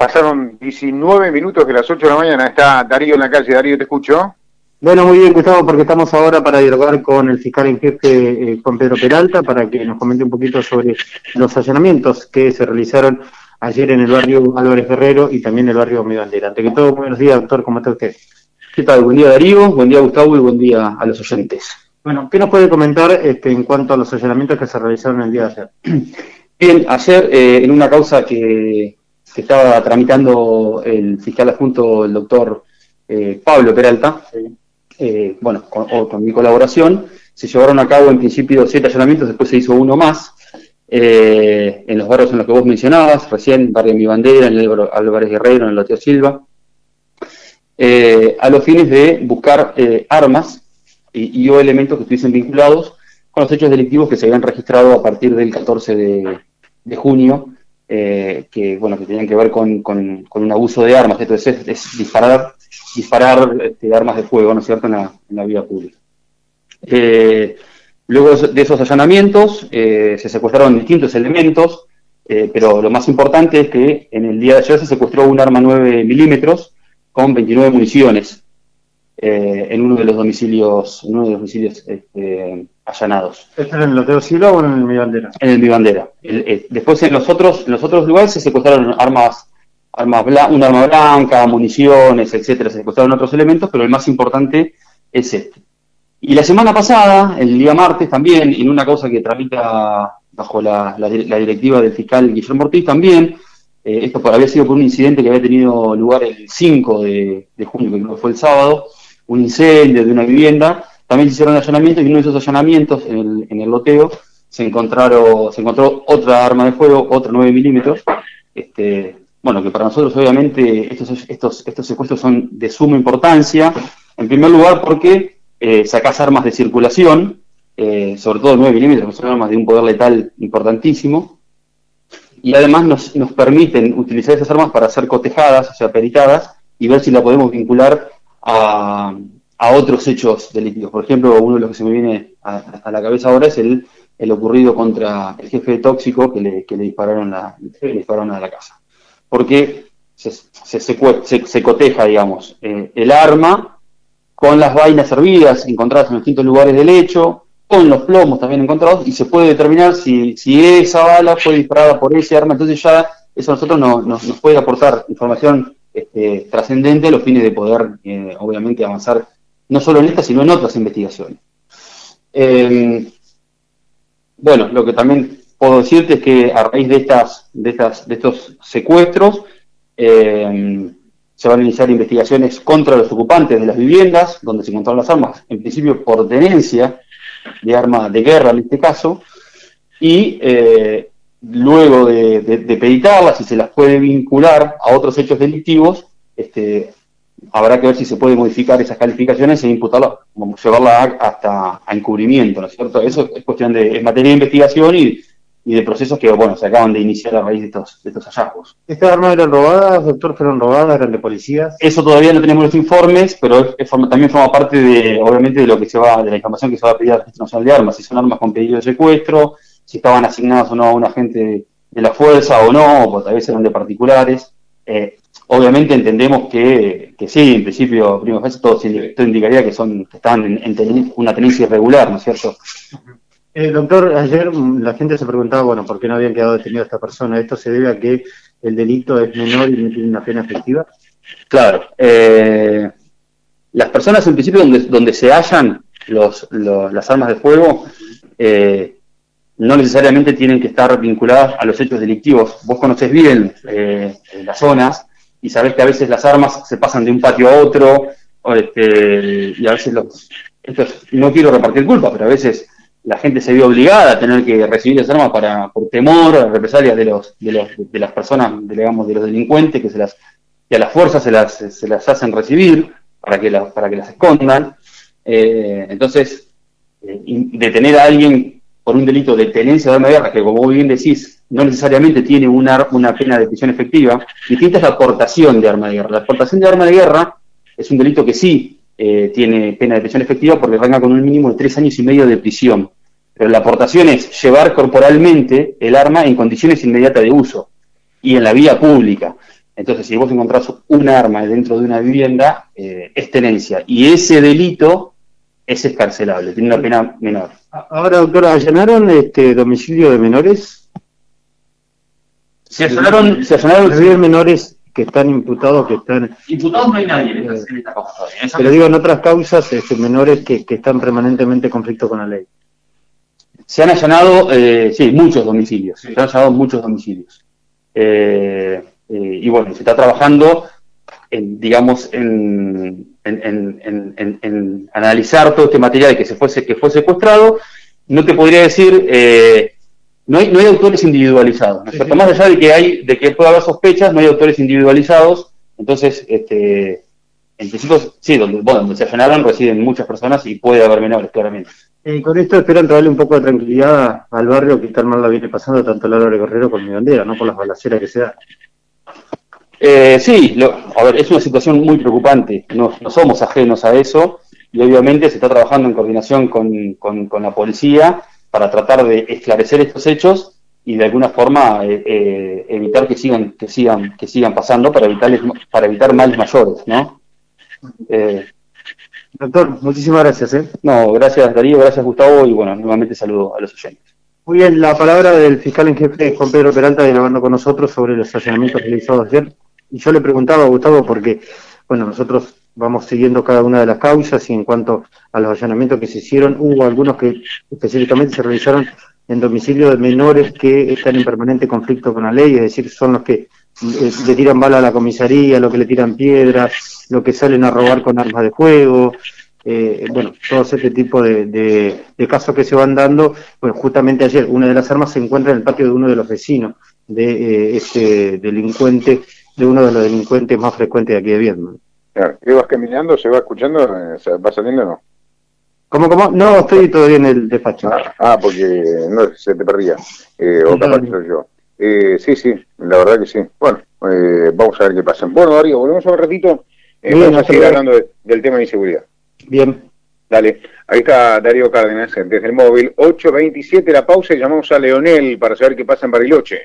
Pasaron 19 minutos de las 8 de la mañana. Está Darío en la calle. Darío, te escucho. Bueno, muy bien, Gustavo, porque estamos ahora para dialogar con el fiscal en jefe, eh, con Pedro Peralta, para que nos comente un poquito sobre los allanamientos que se realizaron ayer en el barrio Álvarez Guerrero y también en el barrio Mi Bandera. Ante que todo, buenos días, doctor, ¿cómo está usted? ¿Qué tal? Buen día, Darío, buen día, Gustavo, y buen día a los oyentes. Bueno, ¿qué nos puede comentar este, en cuanto a los allanamientos que se realizaron el día de ayer? Bien, ayer eh, en una causa que, que, estaba tramitando el fiscal adjunto, el doctor eh, Pablo Peralta, eh, bueno, con, con, mi colaboración, se llevaron a cabo en principio siete allanamientos, después se hizo uno más, eh, en los barrios en los que vos mencionabas, recién, Barrio Mi Bandera, en el Álvarez Guerrero, en el Loteo Silva, a los fines de buscar eh, armas y, y, o elementos que estuviesen vinculados con los hechos delictivos que se habían registrado a partir del 14 de, de junio, eh, que bueno que tenían que ver con, con, un abuso de armas, entonces es, disparar disparar este, armas de fuego, ¿no cierto?, en la, en la vía pública. Eh, luego de esos allanamientos eh, se secuestraron distintos elementos, eh, pero lo más importante es que en el día de ayer se secuestró un arma 9 milímetros con 29 municiones eh, en uno de los domicilios, en uno de los domicilios este, allanados. ¿Esto en el Loteo Silva o en el Mi Bandera? En el Mi Bandera. El, después en los otros, en los otros lugares se secuestraron armas armas un arma blanca, municiones, etcétera, se secuestraron otros elementos, pero el más importante es este. Y la semana pasada, el día martes también, en una causa que tramita bajo la, la, la directiva del fiscal Guillermo Ortiz también, eh, esto había sido por un incidente que había tenido lugar el 5 de, de junio, que fue el sábado, un incendio de una vivienda, también se hicieron allanamientos y en uno de esos allanamientos en el, en el loteo se encontraron, se encontró otra arma de fuego, otra 9 milímetros, este, bueno, que para nosotros obviamente estos, estos, estos secuestros son de suma importancia, en primer lugar porque eh, sacás armas de circulación, eh, sobre todo 9 milímetros, que son armas de un poder letal importantísimo, y además nos, nos permiten utilizar esas armas para ser cotejadas, o sea, peritadas, y ver si la podemos vincular a, a otros hechos delictivos. Por ejemplo, uno de los que se me viene a, a la cabeza ahora es el, el, ocurrido contra el jefe tóxico que le, dispararon, la, dispararon a la casa porque se, se, se, se coteja, digamos, eh, el arma con las vainas servidas encontradas en distintos lugares del hecho, con los plomos también encontrados, y se puede determinar si, si esa bala fue disparada por ese arma, entonces ya eso a nosotros no, no, nos puede aportar información este, trascendente los fines de poder, eh, obviamente, avanzar no solo en esta, sino en otras investigaciones. Eh, bueno, lo que también puedo decirte es que a raíz de estas, de estas, de estos secuestros, eh, se van a iniciar investigaciones contra los ocupantes de las viviendas donde se encontraron las armas, en principio por tenencia de arma de guerra en este caso, y eh, luego de, de, de peritarlas, si se las puede vincular a otros hechos delictivos, este, habrá que ver si se puede modificar esas calificaciones e imputarlas, llevarla hasta a encubrimiento, ¿no es cierto? Eso es cuestión de, es materia de investigación y y de procesos que, bueno, se acaban de iniciar a raíz de estos, de estos hallazgos. ¿Estas armas eran robadas, doctor? ¿Fueron robadas? ¿Eran de policías? Eso todavía no tenemos los informes, pero es, es, también forma parte de, obviamente, de lo que se va, de la información que se va a pedir al Registro Nacional de Armas, si son armas con pedido de secuestro, si estaban asignadas o no a un agente de la fuerza o no, o tal vez eran de particulares. Eh, obviamente entendemos que, que sí, en principio, primero todo, todo indicaría que son, que están en, en ten, una tenencia irregular, ¿no es cierto? Eh, doctor, ayer la gente se preguntaba, bueno, ¿por qué no habían quedado detenido a esta persona? ¿Esto se debe a que el delito es menor y no tiene una pena efectiva? Claro. Eh, las personas, en principio, donde, donde se hallan los, los, las armas de fuego, eh, no necesariamente tienen que estar vinculadas a los hechos delictivos. Vos conocés bien eh, las zonas y sabés que a veces las armas se pasan de un patio a otro, este, y a veces los... No quiero repartir culpa, pero a veces la gente se vio obligada a tener que recibir esas armas para, por temor a represalias de los, de los, de las personas, digamos, de los delincuentes que se las, a las fuerzas se las, se las hacen recibir para que, la, para que las escondan. Eh, entonces, eh, detener a alguien por un delito de tenencia de arma de guerra, que como bien decís, no necesariamente tiene una, una pena de prisión efectiva, distinta es la aportación de arma de guerra. La aportación de arma de guerra es un delito que sí eh, tiene pena de prisión efectiva porque arranca con un mínimo de tres años y medio de prisión. Pero la aportación es llevar corporalmente el arma en condiciones inmediatas de uso y en la vía pública. Entonces, si vos encontrás un arma dentro de una vivienda, eh, es tenencia. Y ese delito es escarcelable, tiene una pena menor. Ahora, doctora, ¿allanaron este domicilio de menores? Se allanaron... Se allanaron menores que están imputados, que están... Imputados no hay nadie en esta, causa todavía. Pero digo, en otras causas, este, menores que, que están permanentemente en conflicto con la ley. Se han allanado, eh, sí, muchos domicilios, se han allanado muchos domicilios. Eh, eh, y bueno, se está trabajando, en, digamos, en, en, analizar todo este material que, se fuese, que fue secuestrado. No te podría decir, no, hay, no hay autores individualizados, Más allá de que, hay, de que pueda haber sospechas, no hay autores individualizados. Entonces, este, en principio, sí, donde, bueno, donde se allanaron residen muchas personas y puede haber menores, claramente. Y con esto esperan traerle un poco de tranquilidad al barrio que tan mal la viene pasando tanto el Álvaro Guerrero como mi bandera, ¿no? Por las balaceras que se da. Eh, sí, a ver, es una situación muy preocupante, no, somos ajenos a eso y obviamente se está trabajando en coordinación con, con, la policía para tratar de esclarecer estos hechos y de alguna forma eh, eh, evitar que sigan que sigan que sigan pasando para evitar para evitar males mayores, ¿no? Eh, Doctor, muchísimas gracias. ¿eh? No, gracias Darío, gracias Gustavo y bueno, nuevamente saludo a los oyentes. Muy bien, la palabra del fiscal en jefe Juan Pedro Peralta hablando con nosotros sobre los allanamientos realizados ayer. Y yo le preguntaba a Gustavo porque, bueno, nosotros vamos siguiendo cada una de las causas y en cuanto a los allanamientos que se hicieron, hubo algunos que específicamente se realizaron en domicilio de menores que están en permanente conflicto con la ley, es decir, son los que eh, le tiran bala a la comisaría, los que le tiran piedras, lo que salen a robar con armas de fuego, eh, bueno, todo este tipo de, casos que se van dando. Pues justamente ayer una de las armas se encuentra en el patio de uno de los vecinos de eh, este delincuente, de uno de los delincuentes más frecuentes de aquí de Vietnam. Claro, vas caminando? ¿Se va escuchando? Eh, ¿Va saliendo o no? ¿Cómo, cómo? No, estoy todavía en el despacho. Ah, ah porque no se te perdía. Eh, o capaz yo. Eh, sí, sí, la verdad que sí. Bueno, vamos a ver qué pasa. Bueno, Darío, volvemos a un ratito eh, vamos a seguir hablando del tema de inseguridad. Bien. Dale, ahí está Darío Cárdenas desde el móvil. 8.27 la pausa y llamamos a Leonel para saber qué pasa en Bariloche.